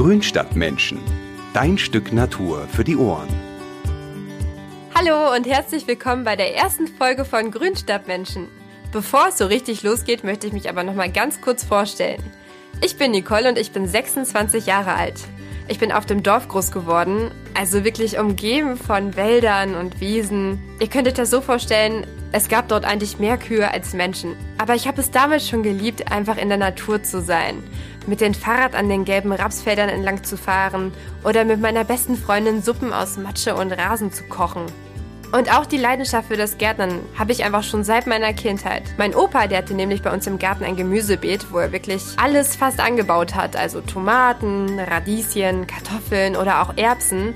Grünstadtmenschen. Dein Stück Natur für die Ohren. Hallo und herzlich willkommen bei der ersten Folge von Grünstadtmenschen. Bevor es so richtig losgeht, möchte ich mich aber noch mal ganz kurz vorstellen. Ich bin Nicole und ich bin 26 Jahre alt. Ich bin auf dem Dorf groß geworden, also wirklich umgeben von Wäldern und Wiesen. Ihr könnt euch das so vorstellen, es gab dort eigentlich mehr Kühe als Menschen. Aber ich habe es damals schon geliebt, einfach in der Natur zu sein. Mit dem Fahrrad an den gelben Rapsfeldern entlang zu fahren oder mit meiner besten Freundin Suppen aus Matsche und Rasen zu kochen. Und auch die Leidenschaft für das Gärtnern habe ich einfach schon seit meiner Kindheit. Mein Opa, der hatte nämlich bei uns im Garten ein Gemüsebeet, wo er wirklich alles fast angebaut hat. Also Tomaten, Radieschen, Kartoffeln oder auch Erbsen.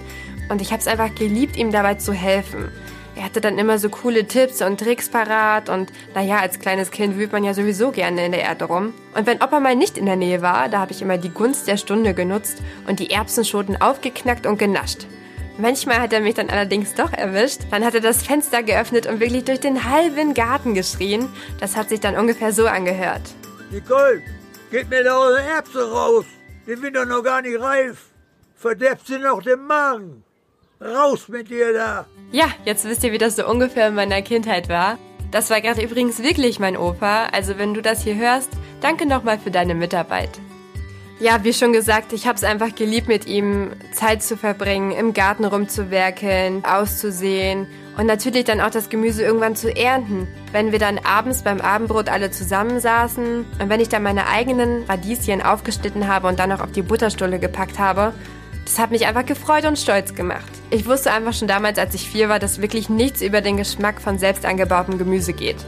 Und ich habe es einfach geliebt, ihm dabei zu helfen. Er hatte dann immer so coole Tipps und Tricks parat und naja, als kleines Kind wühlt man ja sowieso gerne in der Erde rum. Und wenn Opa mal nicht in der Nähe war, da habe ich immer die Gunst der Stunde genutzt und die Erbsenschoten aufgeknackt und genascht. Manchmal hat er mich dann allerdings doch erwischt. Dann hat er das Fenster geöffnet und wirklich durch den halben Garten geschrien. Das hat sich dann ungefähr so angehört. Nicole, geht mir da eure Erbsen raus. Die sind doch noch gar nicht reif. Verderbt sie noch den Magen. Raus mit dir da. Ja, jetzt wisst ihr, wie das so ungefähr in meiner Kindheit war. Das war gerade übrigens wirklich mein Opa. Also wenn du das hier hörst, danke nochmal für deine Mitarbeit. Ja, wie schon gesagt, ich habe es einfach geliebt, mit ihm Zeit zu verbringen, im Garten rumzuwerkeln, auszusehen und natürlich dann auch das Gemüse irgendwann zu ernten. Wenn wir dann abends beim Abendbrot alle zusammensaßen und wenn ich dann meine eigenen Radieschen aufgeschnitten habe und dann noch auf die Butterstulle gepackt habe, das hat mich einfach gefreut und stolz gemacht. Ich wusste einfach schon damals, als ich vier war, dass wirklich nichts über den Geschmack von selbst angebautem Gemüse geht.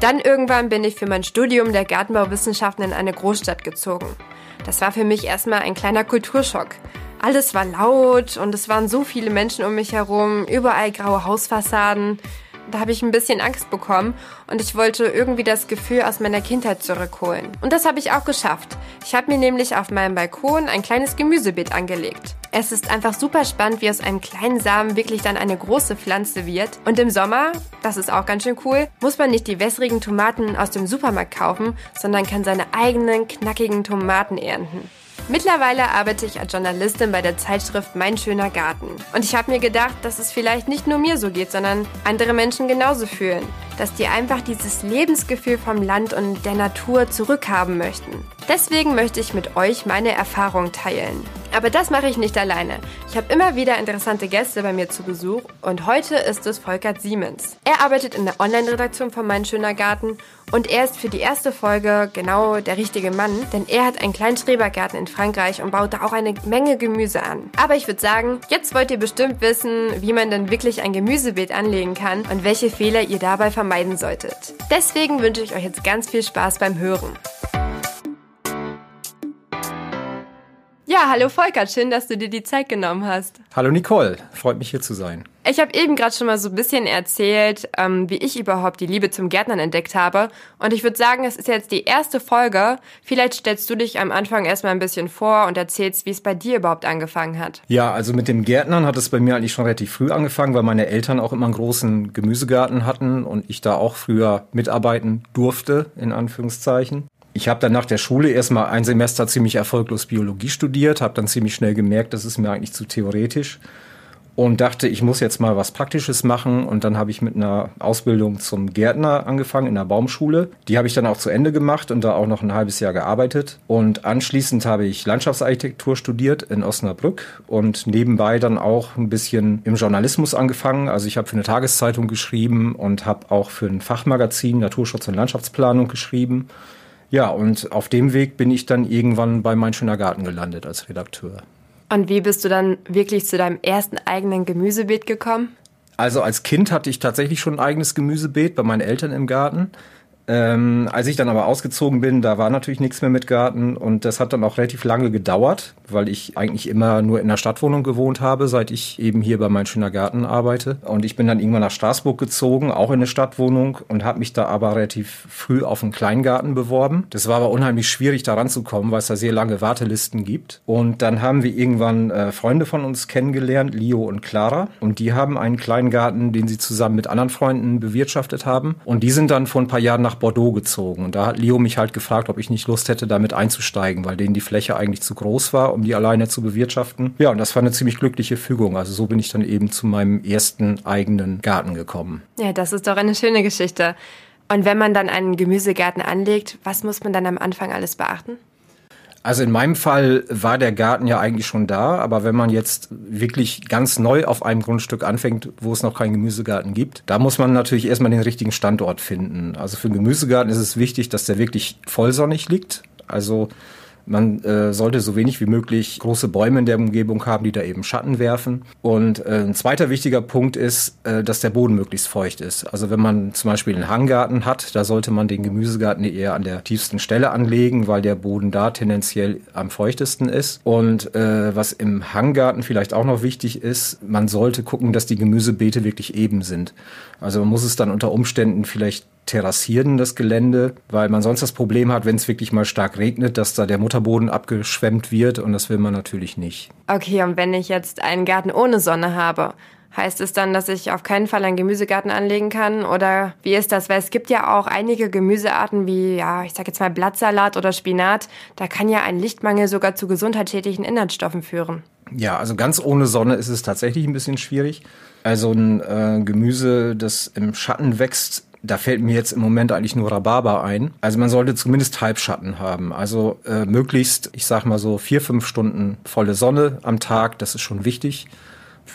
Dann irgendwann bin ich für mein Studium der Gartenbauwissenschaften in eine Großstadt gezogen. Das war für mich erstmal ein kleiner Kulturschock. Alles war laut und es waren so viele Menschen um mich herum, überall graue Hausfassaden. Da habe ich ein bisschen Angst bekommen und ich wollte irgendwie das Gefühl aus meiner Kindheit zurückholen. Und das habe ich auch geschafft. Ich habe mir nämlich auf meinem Balkon ein kleines Gemüsebeet angelegt. Es ist einfach super spannend, wie aus einem kleinen Samen wirklich dann eine große Pflanze wird. Und im Sommer, das ist auch ganz schön cool, muss man nicht die wässrigen Tomaten aus dem Supermarkt kaufen, sondern kann seine eigenen knackigen Tomaten ernten. Mittlerweile arbeite ich als Journalistin bei der Zeitschrift Mein schöner Garten. Und ich habe mir gedacht, dass es vielleicht nicht nur mir so geht, sondern andere Menschen genauso fühlen. Dass die einfach dieses Lebensgefühl vom Land und der Natur zurückhaben möchten. Deswegen möchte ich mit euch meine Erfahrung teilen. Aber das mache ich nicht alleine. Ich habe immer wieder interessante Gäste bei mir zu Besuch und heute ist es Volkert Siemens. Er arbeitet in der Online-Redaktion von Mein Schöner Garten und er ist für die erste Folge genau der richtige Mann, denn er hat einen kleinen Schrebergarten in Frankreich und baut da auch eine Menge Gemüse an. Aber ich würde sagen, jetzt wollt ihr bestimmt wissen, wie man denn wirklich ein Gemüsebeet anlegen kann und welche Fehler ihr dabei vermeiden solltet. Deswegen wünsche ich euch jetzt ganz viel Spaß beim Hören. Ja, hallo Volker, schön, dass du dir die Zeit genommen hast. Hallo Nicole, freut mich hier zu sein. Ich habe eben gerade schon mal so ein bisschen erzählt, ähm, wie ich überhaupt die Liebe zum Gärtnern entdeckt habe. Und ich würde sagen, es ist jetzt die erste Folge. Vielleicht stellst du dich am Anfang erstmal ein bisschen vor und erzählst, wie es bei dir überhaupt angefangen hat. Ja, also mit dem Gärtnern hat es bei mir eigentlich schon relativ früh angefangen, weil meine Eltern auch immer einen großen Gemüsegarten hatten und ich da auch früher mitarbeiten durfte, in Anführungszeichen. Ich habe dann nach der Schule erstmal ein Semester ziemlich erfolglos Biologie studiert, habe dann ziemlich schnell gemerkt, das ist mir eigentlich zu theoretisch und dachte, ich muss jetzt mal was Praktisches machen. Und dann habe ich mit einer Ausbildung zum Gärtner angefangen in der Baumschule. Die habe ich dann auch zu Ende gemacht und da auch noch ein halbes Jahr gearbeitet. Und anschließend habe ich Landschaftsarchitektur studiert in Osnabrück und nebenbei dann auch ein bisschen im Journalismus angefangen. Also ich habe für eine Tageszeitung geschrieben und habe auch für ein Fachmagazin Naturschutz und Landschaftsplanung geschrieben. Ja, und auf dem Weg bin ich dann irgendwann bei Mein Schöner Garten gelandet als Redakteur. Und wie bist du dann wirklich zu deinem ersten eigenen Gemüsebeet gekommen? Also als Kind hatte ich tatsächlich schon ein eigenes Gemüsebeet bei meinen Eltern im Garten. Ähm, als ich dann aber ausgezogen bin, da war natürlich nichts mehr mit Garten und das hat dann auch relativ lange gedauert, weil ich eigentlich immer nur in der Stadtwohnung gewohnt habe, seit ich eben hier bei Mein Schöner Garten arbeite. Und ich bin dann irgendwann nach Straßburg gezogen, auch in eine Stadtwohnung und habe mich da aber relativ früh auf einen Kleingarten beworben. Das war aber unheimlich schwierig da ranzukommen, weil es da sehr lange Wartelisten gibt. Und dann haben wir irgendwann äh, Freunde von uns kennengelernt, Leo und Clara. Und die haben einen Kleingarten, den sie zusammen mit anderen Freunden bewirtschaftet haben. Und die sind dann vor ein paar Jahren nach nach Bordeaux gezogen. Und da hat Leo mich halt gefragt, ob ich nicht Lust hätte, damit einzusteigen, weil denen die Fläche eigentlich zu groß war, um die alleine zu bewirtschaften. Ja, und das war eine ziemlich glückliche Fügung. Also so bin ich dann eben zu meinem ersten eigenen Garten gekommen. Ja, das ist doch eine schöne Geschichte. Und wenn man dann einen Gemüsegarten anlegt, was muss man dann am Anfang alles beachten? Also in meinem Fall war der Garten ja eigentlich schon da, aber wenn man jetzt wirklich ganz neu auf einem Grundstück anfängt, wo es noch keinen Gemüsegarten gibt, da muss man natürlich erstmal den richtigen Standort finden. Also für einen Gemüsegarten ist es wichtig, dass der wirklich vollsonnig liegt. Also man äh, sollte so wenig wie möglich große Bäume in der Umgebung haben, die da eben Schatten werfen. Und äh, ein zweiter wichtiger Punkt ist, äh, dass der Boden möglichst feucht ist. Also wenn man zum Beispiel einen Hanggarten hat, da sollte man den Gemüsegarten eher an der tiefsten Stelle anlegen, weil der Boden da tendenziell am feuchtesten ist. Und äh, was im Hanggarten vielleicht auch noch wichtig ist, man sollte gucken, dass die Gemüsebeete wirklich eben sind. Also man muss es dann unter Umständen vielleicht terrassieren, das Gelände, weil man sonst das Problem hat, wenn es wirklich mal stark regnet, dass da der Mutterboden abgeschwemmt wird und das will man natürlich nicht. Okay, und wenn ich jetzt einen Garten ohne Sonne habe, heißt es dann, dass ich auf keinen Fall einen Gemüsegarten anlegen kann? Oder wie ist das? Weil es gibt ja auch einige Gemüsearten wie, ja, ich sag jetzt mal Blattsalat oder Spinat. Da kann ja ein Lichtmangel sogar zu gesundheitsschädlichen Inhaltsstoffen führen. Ja, also ganz ohne Sonne ist es tatsächlich ein bisschen schwierig. Also ein äh, Gemüse, das im Schatten wächst, da fällt mir jetzt im Moment eigentlich nur Rhabarber ein. Also man sollte zumindest Halbschatten haben. Also äh, möglichst, ich sag mal so vier, fünf Stunden volle Sonne am Tag, das ist schon wichtig.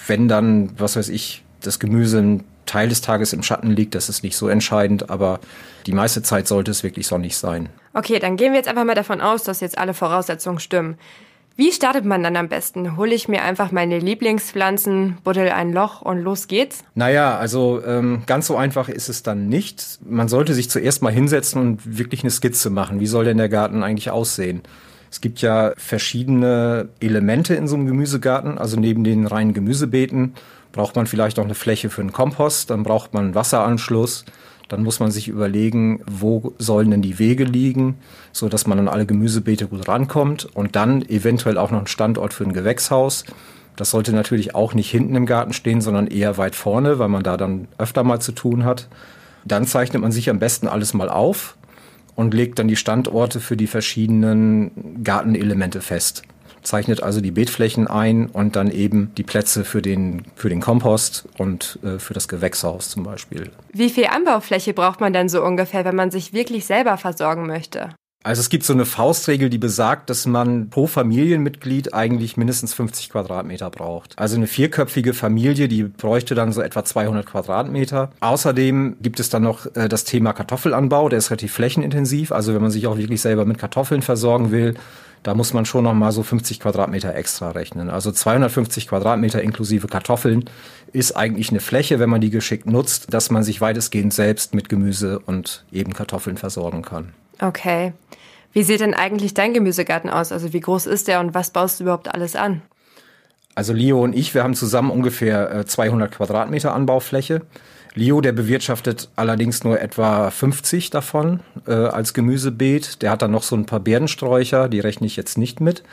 Wenn dann, was weiß ich, das Gemüse einen Teil des Tages im Schatten liegt, das ist nicht so entscheidend, aber die meiste Zeit sollte es wirklich sonnig sein. Okay, dann gehen wir jetzt einfach mal davon aus, dass jetzt alle Voraussetzungen stimmen. Wie startet man dann am besten? Hole ich mir einfach meine Lieblingspflanzen, buddel ein Loch und los geht's? Naja, also ähm, ganz so einfach ist es dann nicht. Man sollte sich zuerst mal hinsetzen und wirklich eine Skizze machen. Wie soll denn der Garten eigentlich aussehen? Es gibt ja verschiedene Elemente in so einem Gemüsegarten. Also neben den reinen Gemüsebeeten braucht man vielleicht auch eine Fläche für einen Kompost, dann braucht man einen Wasseranschluss, dann muss man sich überlegen, wo sollen denn die Wege liegen, so dass man an alle Gemüsebeete gut rankommt und dann eventuell auch noch einen Standort für ein Gewächshaus. Das sollte natürlich auch nicht hinten im Garten stehen, sondern eher weit vorne, weil man da dann öfter mal zu tun hat. Dann zeichnet man sich am besten alles mal auf und legt dann die Standorte für die verschiedenen Gartenelemente fest zeichnet also die Beetflächen ein und dann eben die Plätze für den, für den Kompost und äh, für das Gewächshaus zum Beispiel. Wie viel Anbaufläche braucht man denn so ungefähr, wenn man sich wirklich selber versorgen möchte? Also es gibt so eine Faustregel, die besagt, dass man pro Familienmitglied eigentlich mindestens 50 Quadratmeter braucht. Also eine vierköpfige Familie, die bräuchte dann so etwa 200 Quadratmeter. Außerdem gibt es dann noch äh, das Thema Kartoffelanbau, der ist relativ flächenintensiv. Also wenn man sich auch wirklich selber mit Kartoffeln versorgen will, da muss man schon noch mal so 50 Quadratmeter extra rechnen. Also 250 Quadratmeter inklusive Kartoffeln ist eigentlich eine Fläche, wenn man die geschickt nutzt, dass man sich weitestgehend selbst mit Gemüse und eben Kartoffeln versorgen kann. Okay. Wie sieht denn eigentlich dein Gemüsegarten aus? Also wie groß ist der und was baust du überhaupt alles an? Also Leo und ich, wir haben zusammen ungefähr 200 äh, Quadratmeter Anbaufläche. Leo, der bewirtschaftet allerdings nur etwa 50 davon äh, als Gemüsebeet. Der hat dann noch so ein paar Beerensträucher, die rechne ich jetzt nicht mit.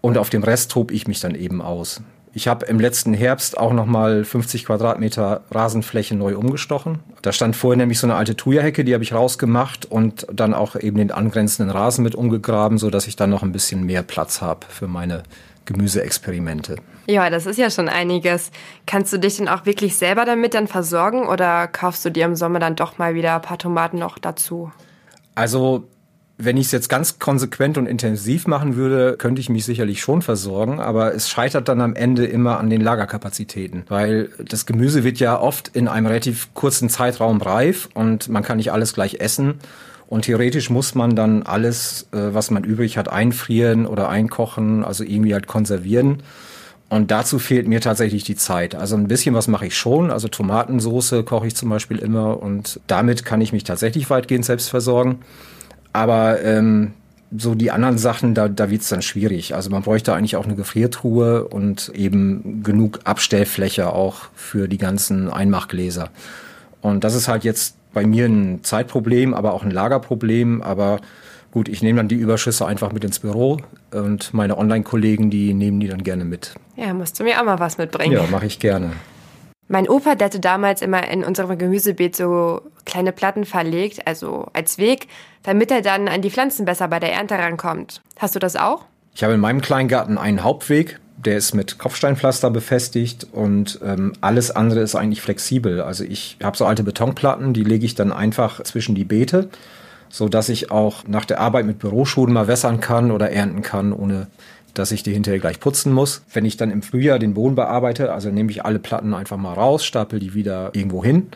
Und auf dem Rest tob ich mich dann eben aus. Ich habe im letzten Herbst auch noch mal 50 Quadratmeter Rasenfläche neu umgestochen. Da stand vorher nämlich so eine alte Thuja-Hecke, die habe ich rausgemacht und dann auch eben den angrenzenden Rasen mit umgegraben, so dass ich dann noch ein bisschen mehr Platz habe für meine Gemüseexperimente. Ja, das ist ja schon einiges. Kannst du dich denn auch wirklich selber damit dann versorgen oder kaufst du dir im Sommer dann doch mal wieder ein paar Tomaten noch dazu? Also wenn ich es jetzt ganz konsequent und intensiv machen würde, könnte ich mich sicherlich schon versorgen, aber es scheitert dann am Ende immer an den Lagerkapazitäten, weil das Gemüse wird ja oft in einem relativ kurzen Zeitraum reif und man kann nicht alles gleich essen. Und theoretisch muss man dann alles, äh, was man übrig hat, einfrieren oder einkochen, also irgendwie halt konservieren. Und dazu fehlt mir tatsächlich die Zeit. Also ein bisschen was mache ich schon. Also Tomatensoße koche ich zum Beispiel immer und damit kann ich mich tatsächlich weitgehend selbst versorgen. Aber ähm, so die anderen Sachen, da, da wird's dann schwierig. Also man bräuchte eigentlich auch eine Gefriertruhe und eben genug Abstellfläche auch für die ganzen Einmachgläser. Und das ist halt jetzt bei mir ein Zeitproblem, aber auch ein Lagerproblem. Aber gut, ich nehme dann die Überschüsse einfach mit ins Büro und meine Online-Kollegen, die nehmen die dann gerne mit. Ja, musst du mir auch mal was mitbringen. Ja, mache ich gerne. Mein Opa, der hatte damals immer in unserem Gemüsebeet so kleine Platten verlegt, also als Weg, damit er dann an die Pflanzen besser bei der Ernte rankommt. Hast du das auch? Ich habe in meinem Kleingarten einen Hauptweg, der ist mit Kopfsteinpflaster befestigt und ähm, alles andere ist eigentlich flexibel. Also ich habe so alte Betonplatten, die lege ich dann einfach zwischen die Beete, so dass ich auch nach der Arbeit mit Büroschuhen mal wässern kann oder ernten kann, ohne dass ich die hinterher gleich putzen muss. Wenn ich dann im Frühjahr den Boden bearbeite, also nehme ich alle Platten einfach mal raus, stapel die wieder irgendwo hin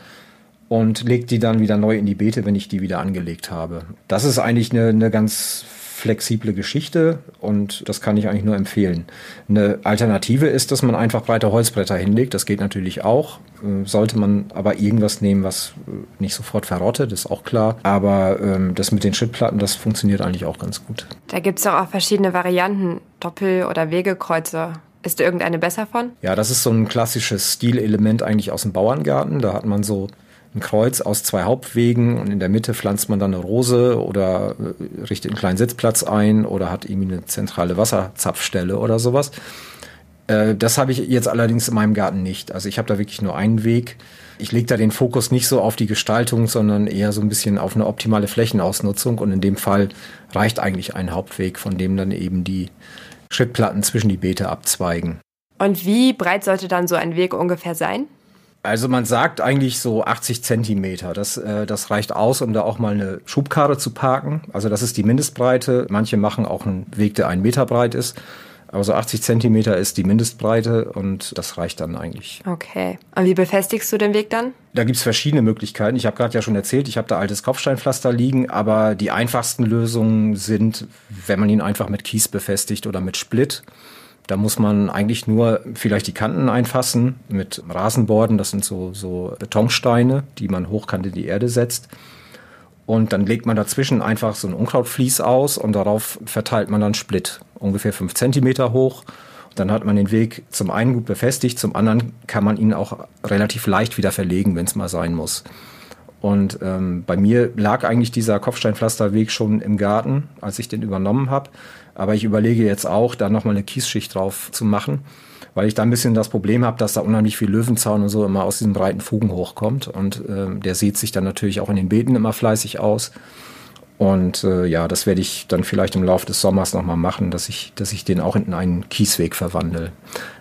und lege die dann wieder neu in die Beete, wenn ich die wieder angelegt habe. Das ist eigentlich eine, eine ganz flexible Geschichte und das kann ich eigentlich nur empfehlen. Eine Alternative ist, dass man einfach breite Holzbretter hinlegt. Das geht natürlich auch. Äh, sollte man aber irgendwas nehmen, was äh, nicht sofort verrottet, ist auch klar. Aber ähm, das mit den Schrittplatten, das funktioniert eigentlich auch ganz gut. Da gibt es auch verschiedene Varianten, Doppel- oder Wegekreuze. Ist dir irgendeine besser von? Ja, das ist so ein klassisches Stilelement eigentlich aus dem Bauerngarten. Da hat man so ein Kreuz aus zwei Hauptwegen und in der Mitte pflanzt man dann eine Rose oder äh, richtet einen kleinen Sitzplatz ein oder hat irgendwie eine zentrale Wasserzapfstelle oder sowas. Äh, das habe ich jetzt allerdings in meinem Garten nicht. Also ich habe da wirklich nur einen Weg. Ich lege da den Fokus nicht so auf die Gestaltung, sondern eher so ein bisschen auf eine optimale Flächenausnutzung. Und in dem Fall reicht eigentlich ein Hauptweg, von dem dann eben die Schrittplatten zwischen die Beete abzweigen. Und wie breit sollte dann so ein Weg ungefähr sein? Also man sagt eigentlich so 80 Zentimeter. Das, äh, das reicht aus, um da auch mal eine Schubkarre zu parken. Also das ist die Mindestbreite. Manche machen auch einen Weg, der einen Meter breit ist. Aber so 80 Zentimeter ist die Mindestbreite und das reicht dann eigentlich. Okay. Und wie befestigst du den Weg dann? Da gibt's verschiedene Möglichkeiten. Ich habe gerade ja schon erzählt, ich habe da altes Kopfsteinpflaster liegen, aber die einfachsten Lösungen sind, wenn man ihn einfach mit Kies befestigt oder mit Split. Da muss man eigentlich nur vielleicht die Kanten einfassen mit Rasenborden. Das sind so, so Betonsteine, die man hochkant in die Erde setzt. Und dann legt man dazwischen einfach so ein Unkrautvlies aus und darauf verteilt man dann Split, ungefähr fünf Zentimeter hoch. Dann hat man den Weg zum einen gut befestigt, zum anderen kann man ihn auch relativ leicht wieder verlegen, wenn es mal sein muss. Und ähm, bei mir lag eigentlich dieser Kopfsteinpflasterweg schon im Garten, als ich den übernommen habe. Aber ich überlege jetzt auch, da nochmal eine Kiesschicht drauf zu machen, weil ich da ein bisschen das Problem habe, dass da unheimlich viel Löwenzaun und so immer aus diesen breiten Fugen hochkommt. Und äh, der sieht sich dann natürlich auch in den Beeten immer fleißig aus. Und äh, ja, das werde ich dann vielleicht im Laufe des Sommers nochmal machen, dass ich, dass ich den auch in einen Kiesweg verwandle.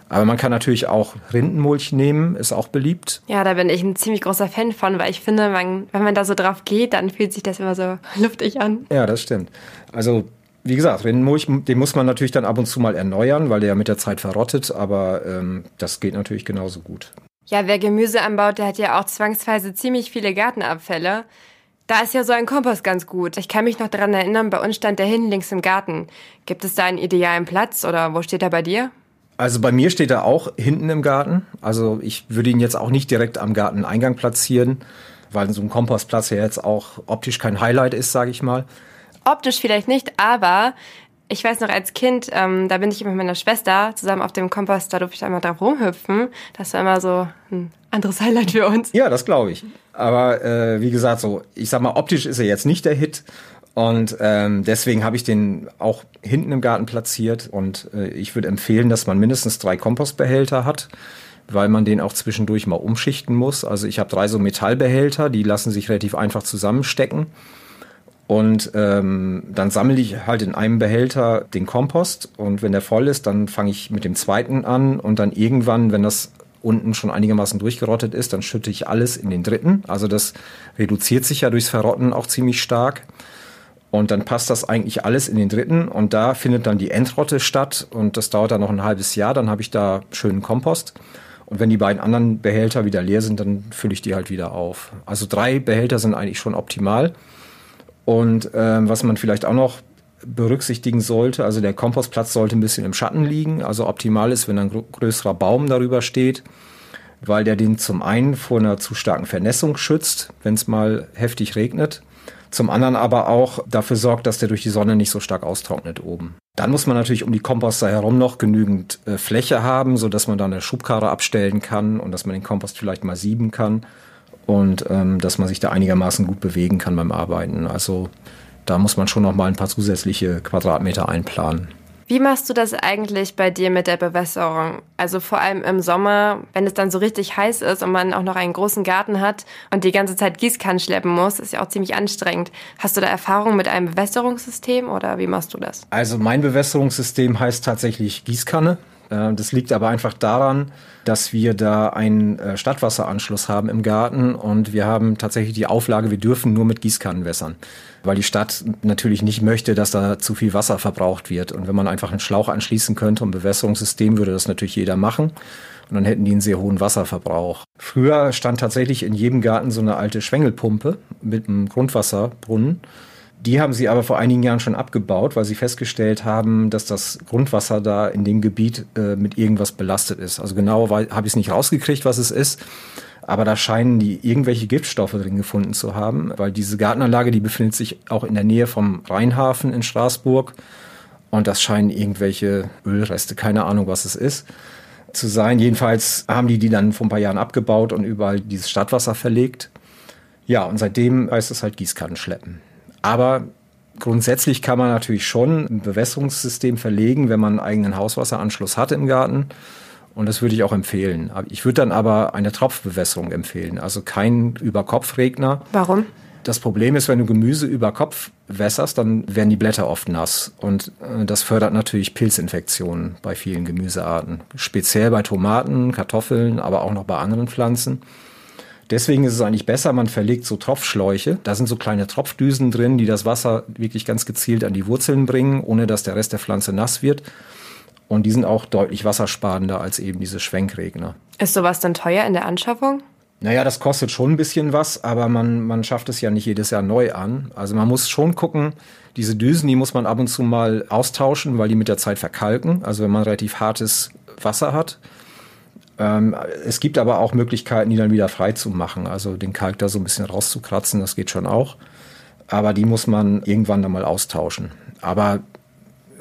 Aber man kann natürlich auch Rindenmulch nehmen, ist auch beliebt. Ja, da bin ich ein ziemlich großer Fan von, weil ich finde, man, wenn man da so drauf geht, dann fühlt sich das immer so luftig an. Ja, das stimmt. Also wie gesagt, Rindenmulch, den muss man natürlich dann ab und zu mal erneuern, weil der ja mit der Zeit verrottet, aber ähm, das geht natürlich genauso gut. Ja, wer Gemüse anbaut, der hat ja auch zwangsweise ziemlich viele Gartenabfälle. Da ist ja so ein Kompost ganz gut. Ich kann mich noch daran erinnern, bei uns stand der hinten links im Garten. Gibt es da einen idealen Platz oder wo steht er bei dir? Also bei mir steht er auch hinten im Garten. Also ich würde ihn jetzt auch nicht direkt am Garteneingang platzieren, weil so ein Kompostplatz ja jetzt auch optisch kein Highlight ist, sage ich mal optisch vielleicht nicht, aber ich weiß noch als Kind, ähm, da bin ich mit meiner Schwester zusammen auf dem Kompost, da durfte ich einmal drauf rumhüpfen. Das war immer so ein anderes Highlight für uns. Ja, das glaube ich. Aber äh, wie gesagt, so, ich sag mal, optisch ist er jetzt nicht der Hit. Und ähm, deswegen habe ich den auch hinten im Garten platziert. Und äh, ich würde empfehlen, dass man mindestens drei Kompostbehälter hat, weil man den auch zwischendurch mal umschichten muss. Also ich habe drei so Metallbehälter, die lassen sich relativ einfach zusammenstecken. Und ähm, dann sammle ich halt in einem Behälter den Kompost und wenn der voll ist, dann fange ich mit dem zweiten an und dann irgendwann, wenn das unten schon einigermaßen durchgerottet ist, dann schütte ich alles in den dritten. Also das reduziert sich ja durchs Verrotten auch ziemlich stark. Und dann passt das eigentlich alles in den dritten und da findet dann die Endrotte statt und das dauert dann noch ein halbes Jahr, dann habe ich da schönen Kompost. Und wenn die beiden anderen Behälter wieder leer sind, dann fülle ich die halt wieder auf. Also drei Behälter sind eigentlich schon optimal. Und ähm, was man vielleicht auch noch berücksichtigen sollte, also der Kompostplatz sollte ein bisschen im Schatten liegen. Also optimal ist, wenn ein größerer Baum darüber steht, weil der den zum einen vor einer zu starken Vernässung schützt, wenn es mal heftig regnet. Zum anderen aber auch dafür sorgt, dass der durch die Sonne nicht so stark austrocknet oben. Dann muss man natürlich um die Komposter herum noch genügend äh, Fläche haben, so dass man da eine Schubkarre abstellen kann und dass man den Kompost vielleicht mal sieben kann und ähm, dass man sich da einigermaßen gut bewegen kann beim Arbeiten. Also da muss man schon noch mal ein paar zusätzliche Quadratmeter einplanen. Wie machst du das eigentlich bei dir mit der Bewässerung? Also vor allem im Sommer, wenn es dann so richtig heiß ist und man auch noch einen großen Garten hat und die ganze Zeit Gießkannen schleppen muss, ist ja auch ziemlich anstrengend. Hast du da Erfahrung mit einem Bewässerungssystem oder wie machst du das? Also mein Bewässerungssystem heißt tatsächlich Gießkanne. Äh, das liegt aber einfach daran, dass wir da einen äh, Stadtwasseranschluss haben im Garten und wir haben tatsächlich die Auflage, wir dürfen nur mit Gießkannen wässern, weil die Stadt natürlich nicht möchte, dass da zu viel Wasser verbraucht wird. Und wenn man einfach einen Schlauch anschließen könnte, ein Bewässerungssystem, würde das natürlich jeder machen. Und dann hätten die einen sehr hohen Wasserverbrauch. Früher stand tatsächlich in jedem Garten so eine alte Schwengelpumpe mit einem Grundwasserbrunnen. Die haben sie aber vor einigen Jahren schon abgebaut, weil sie festgestellt haben, dass das Grundwasser da in dem Gebiet äh, mit irgendwas belastet ist. Also genau habe ich es nicht rausgekriegt, was es ist. Aber da scheinen die irgendwelche Giftstoffe drin gefunden zu haben, weil diese Gartenanlage, die befindet sich auch in der Nähe vom Rheinhafen in Straßburg. Und das scheinen irgendwelche Ölreste, keine Ahnung, was es ist, zu sein. Jedenfalls haben die die dann vor ein paar Jahren abgebaut und überall dieses Stadtwasser verlegt. Ja, und seitdem heißt es halt Gießkannen schleppen. Aber grundsätzlich kann man natürlich schon ein Bewässerungssystem verlegen, wenn man einen eigenen Hauswasseranschluss hat im Garten. Und das würde ich auch empfehlen. Ich würde dann aber eine Tropfbewässerung empfehlen, also kein Überkopfregner. Warum? Das Problem ist, wenn du Gemüse über Kopf wässerst, dann werden die Blätter oft nass. Und äh, das fördert natürlich Pilzinfektionen bei vielen Gemüsearten. Speziell bei Tomaten, Kartoffeln, aber auch noch bei anderen Pflanzen. Deswegen ist es eigentlich besser, man verlegt so Tropfschläuche. Da sind so kleine Tropfdüsen drin, die das Wasser wirklich ganz gezielt an die Wurzeln bringen, ohne dass der Rest der Pflanze nass wird. Und die sind auch deutlich wassersparender als eben diese Schwenkregner. Ist sowas dann teuer in der Anschaffung? Naja, das kostet schon ein bisschen was, aber man, man schafft es ja nicht jedes Jahr neu an. Also man muss schon gucken, diese Düsen, die muss man ab und zu mal austauschen, weil die mit der Zeit verkalken. Also wenn man relativ hartes Wasser hat, es gibt aber auch Möglichkeiten, die dann wieder frei zu machen. Also den Kalk da so ein bisschen rauszukratzen, das geht schon auch. Aber die muss man irgendwann dann mal austauschen. Aber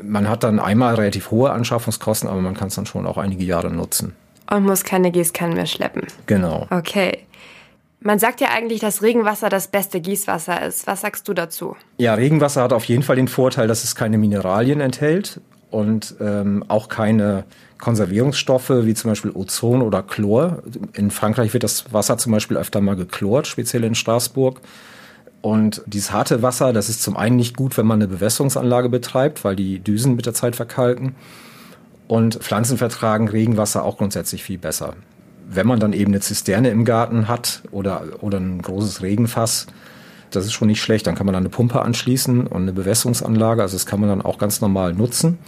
man hat dann einmal relativ hohe Anschaffungskosten, aber man kann es dann schon auch einige Jahre nutzen. Und muss keine Gießkannen mehr schleppen. Genau. Okay. Man sagt ja eigentlich, dass Regenwasser das beste Gießwasser ist. Was sagst du dazu? Ja, Regenwasser hat auf jeden Fall den Vorteil, dass es keine Mineralien enthält und ähm, auch keine Konservierungsstoffe wie zum Beispiel Ozon oder Chlor. In Frankreich wird das Wasser zum Beispiel öfter mal geklort, speziell in Straßburg. Und dieses harte Wasser, das ist zum einen nicht gut, wenn man eine Bewässerungsanlage betreibt, weil die Düsen mit der Zeit verkalken. Und Pflanzen vertragen Regenwasser auch grundsätzlich viel besser. Wenn man dann eben eine Zisterne im Garten hat oder, oder ein großes Regenfass, das ist schon nicht schlecht. Dann kann man dann eine Pumpe anschließen und eine Bewässerungsanlage. Also das kann man dann auch ganz normal nutzen.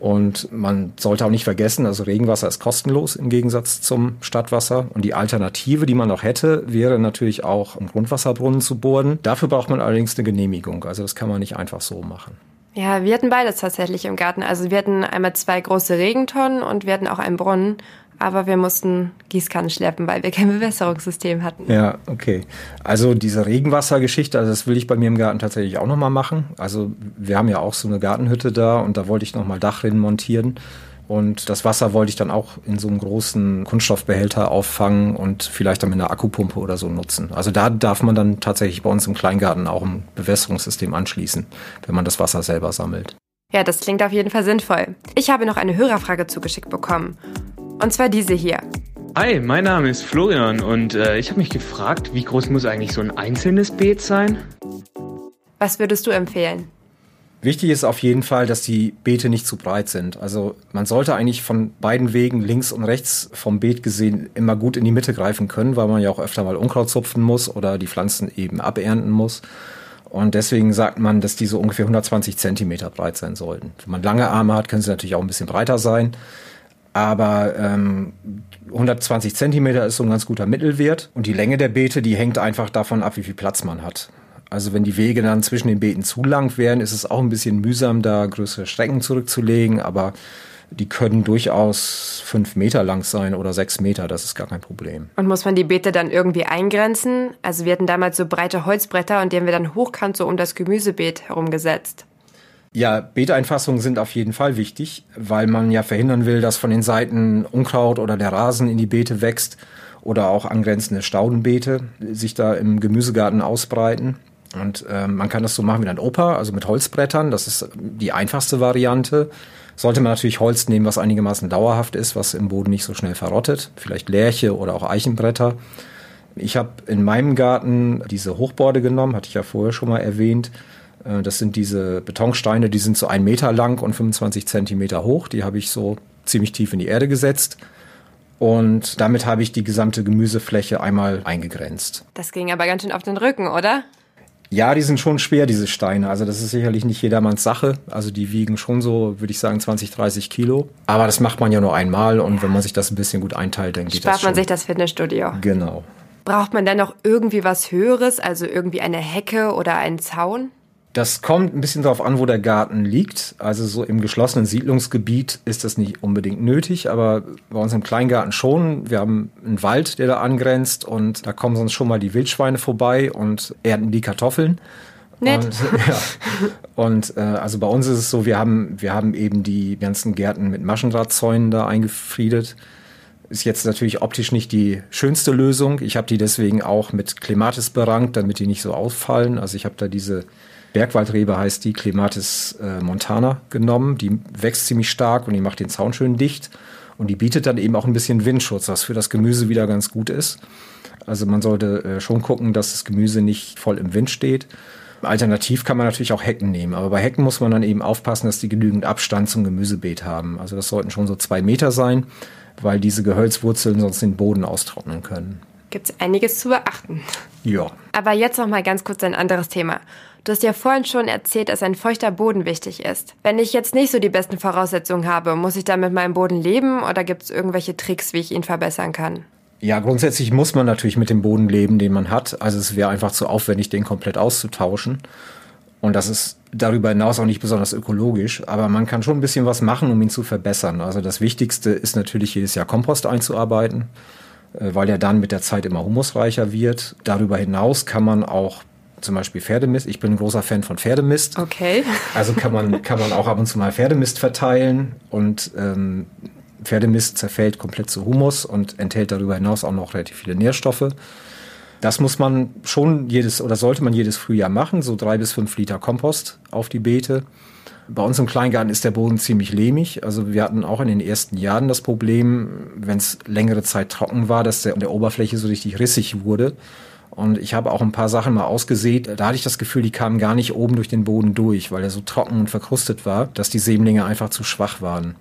Und man sollte auch nicht vergessen, also Regenwasser ist kostenlos im Gegensatz zum Stadtwasser. Und die Alternative, die man noch hätte, wäre natürlich auch einen Grundwasserbrunnen zu bohren. Dafür braucht man allerdings eine Genehmigung. Also das kann man nicht einfach so machen. Ja, wir hatten beides tatsächlich im Garten. Also wir hatten einmal zwei große Regentonnen und wir hatten auch einen Brunnen aber wir mussten Gießkannen schleppen, weil wir kein Bewässerungssystem hatten. Ja, okay. Also diese Regenwassergeschichte, also das will ich bei mir im Garten tatsächlich auch nochmal machen. Also wir haben ja auch so eine Gartenhütte da und da wollte ich nochmal Dachrinnen montieren. Und das Wasser wollte ich dann auch in so einem großen Kunststoffbehälter auffangen und vielleicht dann mit einer Akkupumpe oder so nutzen. Also da darf man dann tatsächlich bei uns im Kleingarten auch ein Bewässerungssystem anschließen, wenn man das Wasser selber sammelt. Ja, das klingt auf jeden Fall sinnvoll. Ich habe noch eine Hörerfrage zugeschickt bekommen. Und zwar diese hier. Hi, mein Name ist Florian und äh, ich habe mich gefragt, wie groß muss eigentlich so ein einzelnes Beet sein? Was würdest du empfehlen? Wichtig ist auf jeden Fall, dass die Beete nicht zu breit sind. Also man sollte eigentlich von beiden Wegen links und rechts vom Beet gesehen immer gut in die Mitte greifen können, weil man ja auch öfter mal Unkraut zupfen muss oder die Pflanzen eben abernten muss. Und deswegen sagt man, dass die so ungefähr 120 Zentimeter breit sein sollten. Wenn man lange Arme hat, können sie natürlich auch ein bisschen breiter sein. Aber ähm, 120 Zentimeter ist so ein ganz guter Mittelwert. Und die Länge der Beete, die hängt einfach davon ab, wie viel Platz man hat. Also wenn die Wege dann zwischen den Beeten zu lang wären, ist es auch ein bisschen mühsam, da größere Strecken zurückzulegen. Aber die können durchaus fünf Meter lang sein oder sechs Meter, das ist gar kein Problem. Und muss man die Beete dann irgendwie eingrenzen? Also wir hatten damals so breite Holzbretter und die haben wir dann hochkant so um das Gemüsebeet herumgesetzt. Ja, Beeteinfassungen sind auf jeden Fall wichtig, weil man ja verhindern will, dass von den Seiten Unkraut oder der Rasen in die Beete wächst oder auch angrenzende Staudenbeete sich da im Gemüsegarten ausbreiten. Und äh, man kann das so machen wie ein Opa, also mit Holzbrettern. Das ist die einfachste Variante. Sollte man natürlich Holz nehmen, was einigermaßen dauerhaft ist, was im Boden nicht so schnell verrottet. Vielleicht Lärche oder auch Eichenbretter. Ich habe in meinem Garten diese Hochborde genommen, hatte ich ja vorher schon mal erwähnt. Äh, das sind diese Betonsteine, die sind so ein Meter lang und 25 Zentimeter hoch. Die habe ich so ziemlich tief in die Erde gesetzt. Und damit habe ich die gesamte Gemüsefläche einmal eingegrenzt. Das ging aber ganz schön auf den Rücken, oder? Ja, die sind schon schwer, diese Steine. Also das ist sicherlich nicht jedermanns Sache. Also die wiegen schon so, würde ich sagen, 20, 30 Kilo. Aber das macht man ja nur einmal und wenn man sich das ein bisschen gut einteilt, dann geht Spart das schon. man sich das Fitnessstudio. Genau. Braucht man dann noch irgendwie was Höheres, also irgendwie eine Hecke oder einen Zaun? Das kommt ein bisschen darauf an, wo der Garten liegt. Also so im geschlossenen Siedlungsgebiet ist das nicht unbedingt nötig, aber bei uns im Kleingarten schon. Wir haben einen Wald, der da angrenzt und da kommen sonst schon mal die Wildschweine vorbei und ernten die Kartoffeln. Nett. Und, ja. und äh, also bei uns ist es so, wir haben, wir haben eben die ganzen Gärten mit Maschendrahtzäunen da eingefriedet. Ist jetzt natürlich optisch nicht die schönste Lösung. Ich habe die deswegen auch mit Clematis berankt, damit die nicht so auffallen. Also ich habe da diese Bergwaldrebe heißt die, Clematis äh, montana genommen. Die wächst ziemlich stark und die macht den Zaun schön dicht. Und die bietet dann eben auch ein bisschen Windschutz, was für das Gemüse wieder ganz gut ist. Also man sollte äh, schon gucken, dass das Gemüse nicht voll im Wind steht. Alternativ kann man natürlich auch Hecken nehmen, aber bei Hecken muss man dann eben aufpassen, dass die genügend Abstand zum Gemüsebeet haben. Also das sollten schon so zwei Meter sein, weil diese Gehölzwurzeln sonst den Boden austrocknen können. Gibt es einiges zu beachten. Ja. Aber jetzt noch mal ganz kurz ein anderes Thema. Du hast ja vorhin schon erzählt, dass ein feuchter Boden wichtig ist. Wenn ich jetzt nicht so die besten Voraussetzungen habe, muss ich dann mit meinem Boden leben oder gibt es irgendwelche Tricks, wie ich ihn verbessern kann? Ja, grundsätzlich muss man natürlich mit dem Boden leben, den man hat. Also es wäre einfach zu aufwendig, den komplett auszutauschen. Und das ist darüber hinaus auch nicht besonders ökologisch, aber man kann schon ein bisschen was machen, um ihn zu verbessern. Also das Wichtigste ist natürlich jedes Jahr Kompost einzuarbeiten, äh, weil er dann mit der Zeit immer humusreicher wird. Darüber hinaus kann man auch zum Beispiel Pferdemist. Ich bin ein großer Fan von Pferdemist. Okay. Also kann man, kann man auch ab und zu mal Pferdemist verteilen und ähm, Pferdemist zerfällt komplett zu Humus und enthält darüber hinaus auch noch relativ viele Nährstoffe. Das muss man schon jedes oder sollte man jedes Frühjahr machen, so drei bis fünf Liter Kompost auf die Beete. Bei uns im Kleingarten ist der Boden ziemlich lehmig. Also wir hatten auch in den ersten Jahren das Problem, wenn es längere Zeit trocken war, dass der an der Oberfläche so richtig rissig wurde. Und ich habe auch ein paar Sachen mal ausgesät. Da hatte ich das Gefühl, die kamen gar nicht oben durch den Boden durch, weil er so trocken und verkrustet war, dass die Sämlinge einfach zu schwach waren.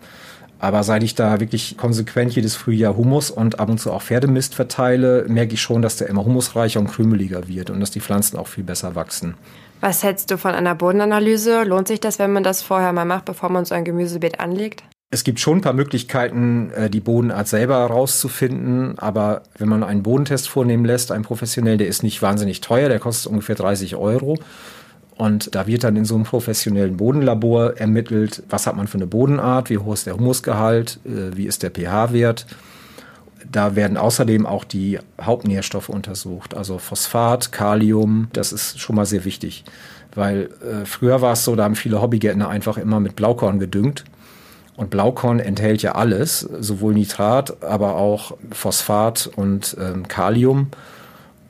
Aber seit ich da wirklich konsequent jedes Frühjahr Humus und ab und zu auch Pferdemist verteile, merke ich schon, dass der immer humusreicher und krümeliger wird und dass die Pflanzen auch viel besser wachsen. Was hältst du von einer Bodenanalyse? Lohnt sich das, wenn man das vorher mal macht, bevor man so ein Gemüsebeet anlegt? Es gibt schon ein paar Möglichkeiten, äh, die Bodenart selber herauszufinden, aber wenn man einen Bodentest vornehmen lässt, einen professionell, der ist nicht wahnsinnig teuer, der kostet ungefähr 30 Euro. Und da wird dann in so einem professionellen Bodenlabor ermittelt, was hat man für eine Bodenart, wie hoch ist der Humusgehalt, äh, wie ist der pH-Wert. Da werden außerdem auch die Hauptnährstoffe untersucht, also Phosphat, Kalium, das ist schon mal sehr wichtig. Weil äh, früher war es so, da haben viele Hobbygärtner einfach immer mit Blaukorn gedüngt. Und Blaukorn enthält ja alles, sowohl Nitrat, aber auch Phosphat und ähm, Kalium.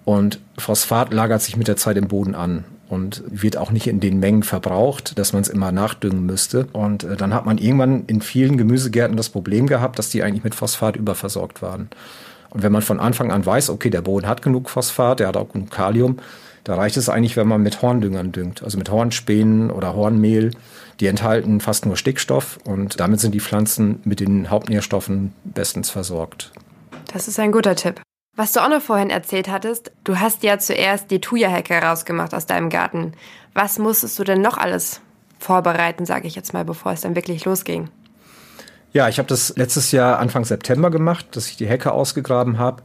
Und Phosphat lagert sich mit der Zeit im Boden an und wird auch nicht in den Mengen verbraucht, dass man es immer nachdüngen müsste. Und äh, dann hat man irgendwann in vielen Gemüsegärten das Problem gehabt, dass die eigentlich mit Phosphat überversorgt waren. Und wenn man von Anfang an weiß, okay, der Boden hat genug Phosphat, der hat auch genug Kalium, da reicht es eigentlich, wenn man mit Horndüngern düngt, also mit Hornspänen oder Hornmehl. Die enthalten fast nur Stickstoff und damit sind die Pflanzen mit den Hauptnährstoffen bestens versorgt. Das ist ein guter Tipp. Was du auch noch vorhin erzählt hattest, du hast ja zuerst die Thuja-Hecke rausgemacht aus deinem Garten. Was musstest du denn noch alles vorbereiten, sage ich jetzt mal, bevor es dann wirklich losging? Ja, ich habe das letztes Jahr Anfang September gemacht, dass ich die Hecke ausgegraben habe.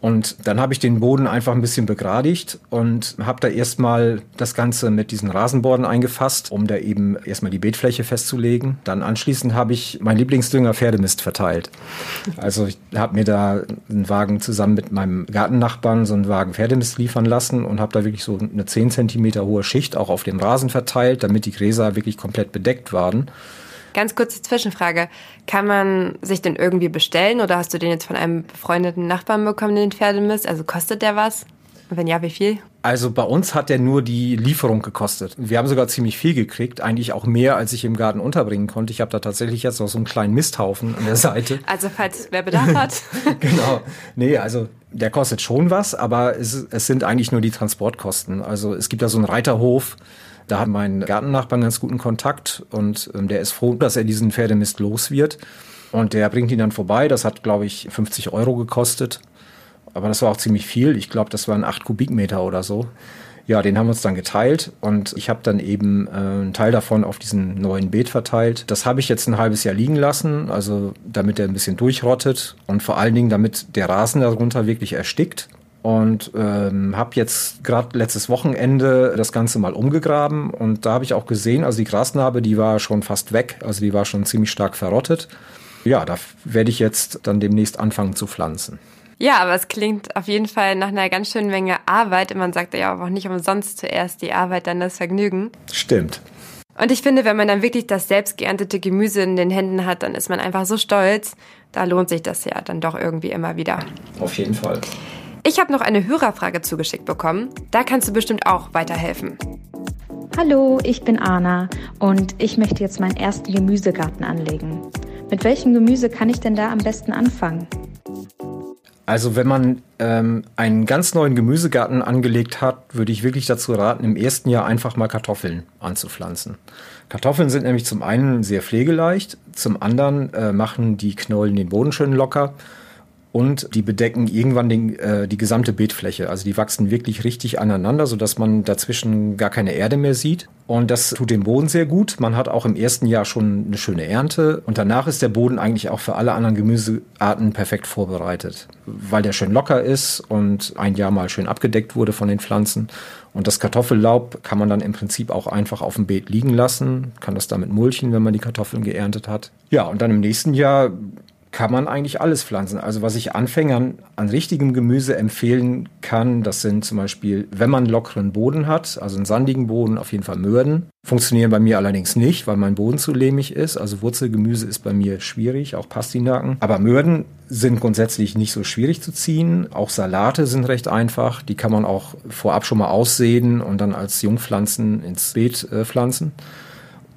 Und dann habe ich den Boden einfach ein bisschen begradigt und habe da erstmal das Ganze mit diesen Rasenborden eingefasst, um da eben erstmal die Beetfläche festzulegen. Dann anschließend habe ich mein Lieblingsdünger Pferdemist verteilt. Also ich habe mir da einen Wagen zusammen mit meinem Gartennachbarn so einen Wagen Pferdemist liefern lassen und habe da wirklich so eine 10 Zentimeter hohe Schicht auch auf dem Rasen verteilt, damit die Gräser wirklich komplett bedeckt waren. Ganz kurze Zwischenfrage. Kann man sich den irgendwie bestellen oder hast du den jetzt von einem befreundeten Nachbarn bekommen, den Pferdemist? Also kostet der was? Wenn ja, wie viel? Also bei uns hat der nur die Lieferung gekostet. Wir haben sogar ziemlich viel gekriegt, eigentlich auch mehr, als ich im Garten unterbringen konnte. Ich habe da tatsächlich jetzt noch so einen kleinen Misthaufen an der Seite. Also falls wer Bedarf hat. genau. Nee, also der kostet schon was, aber es, es sind eigentlich nur die Transportkosten. Also es gibt da so einen Reiterhof, da hat mein Gartennachbar einen ganz guten Kontakt und ähm, der ist froh, dass er diesen Pferdemist los wird. Und der bringt ihn dann vorbei. Das hat, glaube ich, 50 Euro gekostet. Aber das war auch ziemlich viel. Ich glaube, das waren acht Kubikmeter oder so. Ja, den haben wir uns dann geteilt und ich habe dann eben äh, einen Teil davon auf diesen neuen Beet verteilt. Das habe ich jetzt ein halbes Jahr liegen lassen, also damit er ein bisschen durchrottet und vor allen Dingen damit der Rasen darunter wirklich erstickt. Und ähm, habe jetzt gerade letztes Wochenende das Ganze mal umgegraben und da habe ich auch gesehen, also die Grasnarbe, die war schon fast weg, also die war schon ziemlich stark verrottet. Ja, da werde ich jetzt dann demnächst anfangen zu pflanzen. Ja, aber es klingt auf jeden Fall nach einer ganz schönen Menge Arbeit. Und man sagt ja auch nicht umsonst zuerst die Arbeit, dann das Vergnügen. Stimmt. Und ich finde, wenn man dann wirklich das selbst geerntete Gemüse in den Händen hat, dann ist man einfach so stolz. Da lohnt sich das ja dann doch irgendwie immer wieder. Auf jeden Fall. Ich habe noch eine Hörerfrage zugeschickt bekommen. Da kannst du bestimmt auch weiterhelfen. Hallo, ich bin Anna und ich möchte jetzt meinen ersten Gemüsegarten anlegen. Mit welchem Gemüse kann ich denn da am besten anfangen? Also wenn man ähm, einen ganz neuen Gemüsegarten angelegt hat, würde ich wirklich dazu raten, im ersten Jahr einfach mal Kartoffeln anzupflanzen. Kartoffeln sind nämlich zum einen sehr pflegeleicht, zum anderen äh, machen die Knollen den Boden schön locker und die bedecken irgendwann den, äh, die gesamte Beetfläche. Also die wachsen wirklich richtig aneinander, sodass man dazwischen gar keine Erde mehr sieht. Und das tut dem Boden sehr gut. Man hat auch im ersten Jahr schon eine schöne Ernte. Und danach ist der Boden eigentlich auch für alle anderen Gemüsearten perfekt vorbereitet, weil der schön locker ist und ein Jahr mal schön abgedeckt wurde von den Pflanzen. Und das Kartoffellaub kann man dann im Prinzip auch einfach auf dem Beet liegen lassen, kann das damit mulchen, wenn man die Kartoffeln geerntet hat. Ja, und dann im nächsten Jahr kann man eigentlich alles pflanzen. Also was ich Anfängern an richtigem Gemüse empfehlen kann, das sind zum Beispiel, wenn man lockeren Boden hat, also einen sandigen Boden, auf jeden Fall Möhren. Funktionieren bei mir allerdings nicht, weil mein Boden zu lehmig ist. Also Wurzelgemüse ist bei mir schwierig, auch Pastinaken. Aber Möhren sind grundsätzlich nicht so schwierig zu ziehen. Auch Salate sind recht einfach. Die kann man auch vorab schon mal aussehen und dann als Jungpflanzen ins Beet äh, pflanzen.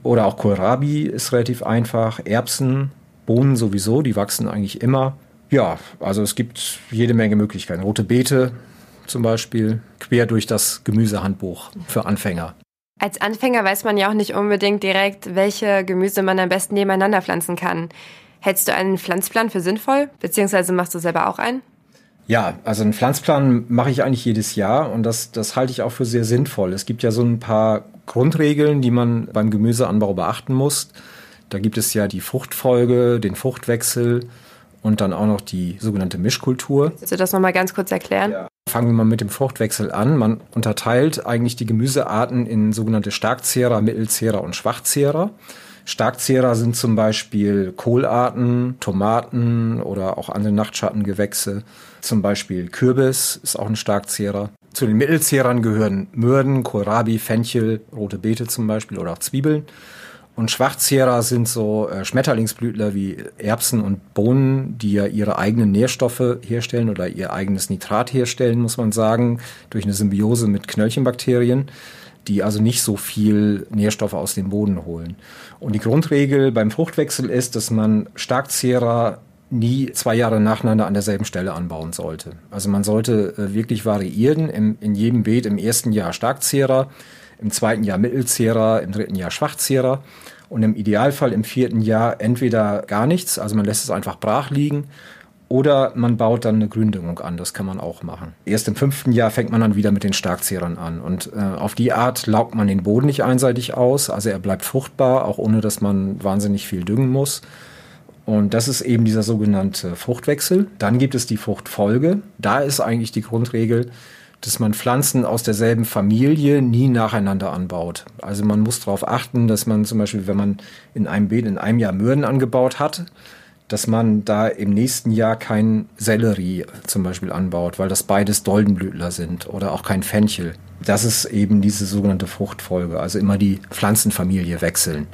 Oder auch Kohlrabi ist relativ einfach. Erbsen Bohnen sowieso, die wachsen eigentlich immer. Ja, also es gibt jede Menge Möglichkeiten. Rote Beete zum Beispiel, quer durch das Gemüsehandbuch für Anfänger. Als Anfänger weiß man ja auch nicht unbedingt direkt, welche Gemüse man am besten nebeneinander pflanzen kann. Hältst du einen Pflanzplan für sinnvoll? Beziehungsweise machst du selber auch einen? Ja, also einen Pflanzplan mache ich eigentlich jedes Jahr und das, das halte ich auch für sehr sinnvoll. Es gibt ja so ein paar Grundregeln, die man beim Gemüseanbau beachten muss. Da gibt es ja die Fruchtfolge, den Fruchtwechsel und dann auch noch die sogenannte Mischkultur. Willst du das nochmal ganz kurz erklären? Ja. Fangen wir mal mit dem Fruchtwechsel an. Man unterteilt eigentlich die Gemüsearten in sogenannte Starkzehrer, Mittelzehrer und Schwachzehrer. Starkzehrer sind zum Beispiel Kohlarten, Tomaten oder auch andere Nachtschattengewächse. Zum Beispiel Kürbis ist auch ein Starkzehrer. Zu den Mittelzehrern gehören Mürden, Kohlrabi, Fenchel, rote Beete zum Beispiel oder auch Zwiebeln. Und Schwachzehrer sind so äh, Schmetterlingsblütler wie Erbsen und Bohnen, die ja ihre eigenen Nährstoffe herstellen oder ihr eigenes Nitrat herstellen, muss man sagen, durch eine Symbiose mit Knöllchenbakterien, die also nicht so viel Nährstoffe aus dem Boden holen. Und die Grundregel beim Fruchtwechsel ist, dass man Starkzehrer nie zwei Jahre nacheinander an derselben Stelle anbauen sollte. Also man sollte äh, wirklich variieren, in jedem Beet im ersten Jahr Starkzehrer, im zweiten Jahr Mittelzehrer, im dritten Jahr Schwachzehrer und im Idealfall im vierten Jahr entweder gar nichts, also man lässt es einfach brach liegen, oder man baut dann eine Gründüngung an, das kann man auch machen. Erst im fünften Jahr fängt man dann wieder mit den Starkzehrern an. Und äh, auf die Art laugt man den Boden nicht einseitig aus, also er bleibt fruchtbar, auch ohne dass man wahnsinnig viel düngen muss. Und das ist eben dieser sogenannte Fruchtwechsel. Dann gibt es die Fruchtfolge. Da ist eigentlich die Grundregel, dass man Pflanzen aus derselben Familie nie nacheinander anbaut. Also man muss darauf achten, dass man zum Beispiel, wenn man in einem Beet in einem Jahr Möhren angebaut hat, dass man da im nächsten Jahr kein Sellerie zum Beispiel anbaut, weil das beides Doldenblütler sind oder auch kein Fenchel. Das ist eben diese sogenannte Fruchtfolge, also immer die Pflanzenfamilie wechseln.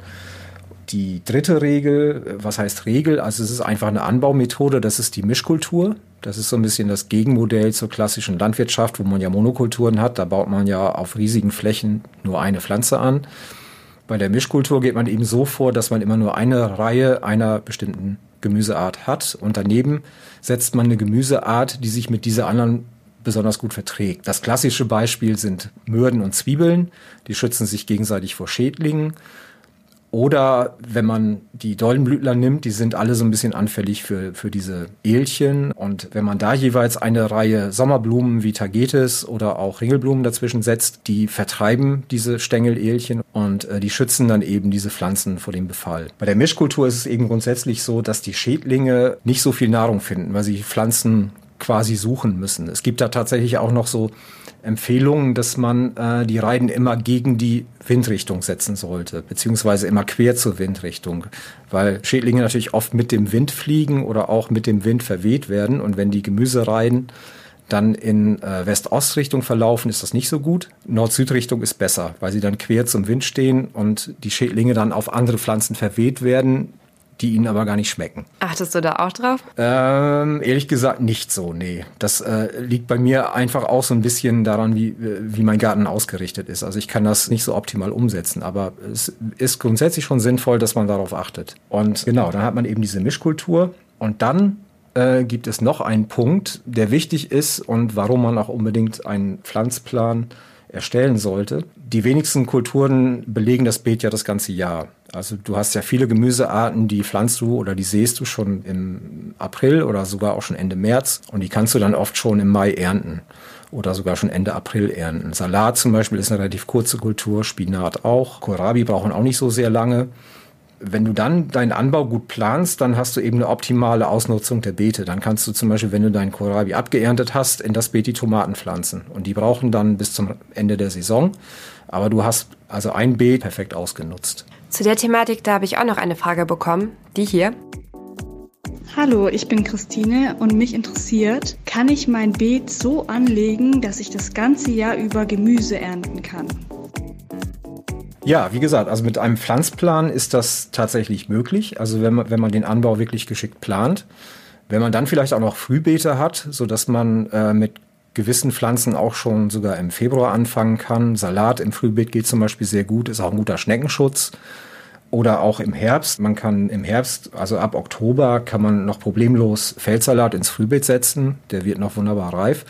Die dritte Regel, was heißt Regel? Also es ist einfach eine Anbaumethode, das ist die Mischkultur. Das ist so ein bisschen das Gegenmodell zur klassischen Landwirtschaft, wo man ja Monokulturen hat. Da baut man ja auf riesigen Flächen nur eine Pflanze an. Bei der Mischkultur geht man eben so vor, dass man immer nur eine Reihe einer bestimmten Gemüseart hat und daneben setzt man eine Gemüseart, die sich mit dieser anderen besonders gut verträgt. Das klassische Beispiel sind Mürden und Zwiebeln. Die schützen sich gegenseitig vor Schädlingen. Oder wenn man die Doldenblütler nimmt, die sind alle so ein bisschen anfällig für, für diese Elchen. Und wenn man da jeweils eine Reihe Sommerblumen wie Tagetes oder auch Ringelblumen dazwischen setzt, die vertreiben diese Stängelelchen und äh, die schützen dann eben diese Pflanzen vor dem Befall. Bei der Mischkultur ist es eben grundsätzlich so, dass die Schädlinge nicht so viel Nahrung finden, weil sie Pflanzen quasi suchen müssen. Es gibt da tatsächlich auch noch so Empfehlungen, dass man äh, die Reiden immer gegen die Windrichtung setzen sollte, beziehungsweise immer quer zur Windrichtung, weil Schädlinge natürlich oft mit dem Wind fliegen oder auch mit dem Wind verweht werden. Und wenn die Gemüsereiden dann in äh, West-Ost-Richtung verlaufen, ist das nicht so gut. Nord-Süd-Richtung ist besser, weil sie dann quer zum Wind stehen und die Schädlinge dann auf andere Pflanzen verweht werden, die ihnen aber gar nicht schmecken. Achtest du da auch drauf? Ähm, ehrlich gesagt nicht so, nee. Das äh, liegt bei mir einfach auch so ein bisschen daran, wie, wie mein Garten ausgerichtet ist. Also ich kann das nicht so optimal umsetzen, aber es ist grundsätzlich schon sinnvoll, dass man darauf achtet. Und genau, dann hat man eben diese Mischkultur und dann äh, gibt es noch einen Punkt, der wichtig ist und warum man auch unbedingt einen Pflanzplan erstellen sollte. Die wenigsten Kulturen belegen das Beet ja das ganze Jahr. Also du hast ja viele Gemüsearten, die pflanzt du oder die säst du schon im April oder sogar auch schon Ende März und die kannst du dann oft schon im Mai ernten oder sogar schon Ende April ernten. Salat zum Beispiel ist eine relativ kurze Kultur, Spinat auch. Kohlrabi brauchen auch nicht so sehr lange. Wenn du dann deinen Anbau gut planst, dann hast du eben eine optimale Ausnutzung der Beete. Dann kannst du zum Beispiel, wenn du deinen Kohlrabi abgeerntet hast, in das Beet die Tomaten pflanzen. Und die brauchen dann bis zum Ende der Saison. Aber du hast also ein Beet perfekt ausgenutzt. Zu der Thematik, da habe ich auch noch eine Frage bekommen. Die hier. Hallo, ich bin Christine und mich interessiert, kann ich mein Beet so anlegen, dass ich das ganze Jahr über Gemüse ernten kann? Ja, wie gesagt, also mit einem Pflanzplan ist das tatsächlich möglich. Also wenn man, wenn man den Anbau wirklich geschickt plant. Wenn man dann vielleicht auch noch Frühbeete hat, so dass man äh, mit gewissen Pflanzen auch schon sogar im Februar anfangen kann. Salat im Frühbeet geht zum Beispiel sehr gut, ist auch ein guter Schneckenschutz. Oder auch im Herbst. Man kann im Herbst, also ab Oktober, kann man noch problemlos Feldsalat ins Frühbeet setzen. Der wird noch wunderbar reif.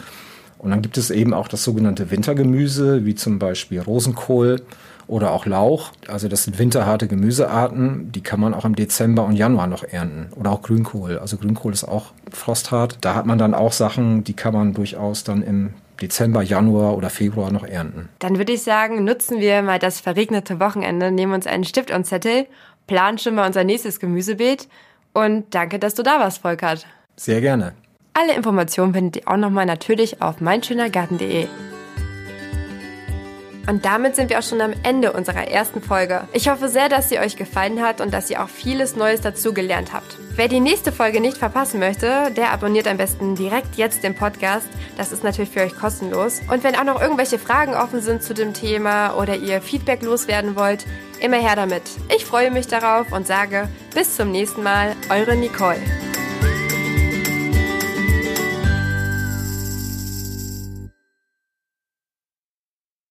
Und dann gibt es eben auch das sogenannte Wintergemüse, wie zum Beispiel Rosenkohl oder auch Lauch. Also das sind winterharte Gemüsearten, die kann man auch im Dezember und Januar noch ernten. Oder auch Grünkohl. Also Grünkohl ist auch frosthart. Da hat man dann auch Sachen, die kann man durchaus dann im Dezember, Januar oder Februar noch ernten. Dann würde ich sagen, nutzen wir mal das verregnete Wochenende, nehmen uns einen Stift und Zettel, planen schon mal unser nächstes Gemüsebeet und danke, dass du da warst, Volkert. Sehr gerne. Alle Informationen findet ihr auch nochmal natürlich auf meinschönergarten.de. Und damit sind wir auch schon am Ende unserer ersten Folge. Ich hoffe sehr, dass sie euch gefallen hat und dass ihr auch vieles Neues dazu gelernt habt. Wer die nächste Folge nicht verpassen möchte, der abonniert am besten direkt jetzt den Podcast. Das ist natürlich für euch kostenlos. Und wenn auch noch irgendwelche Fragen offen sind zu dem Thema oder ihr Feedback loswerden wollt, immer her damit. Ich freue mich darauf und sage bis zum nächsten Mal, eure Nicole.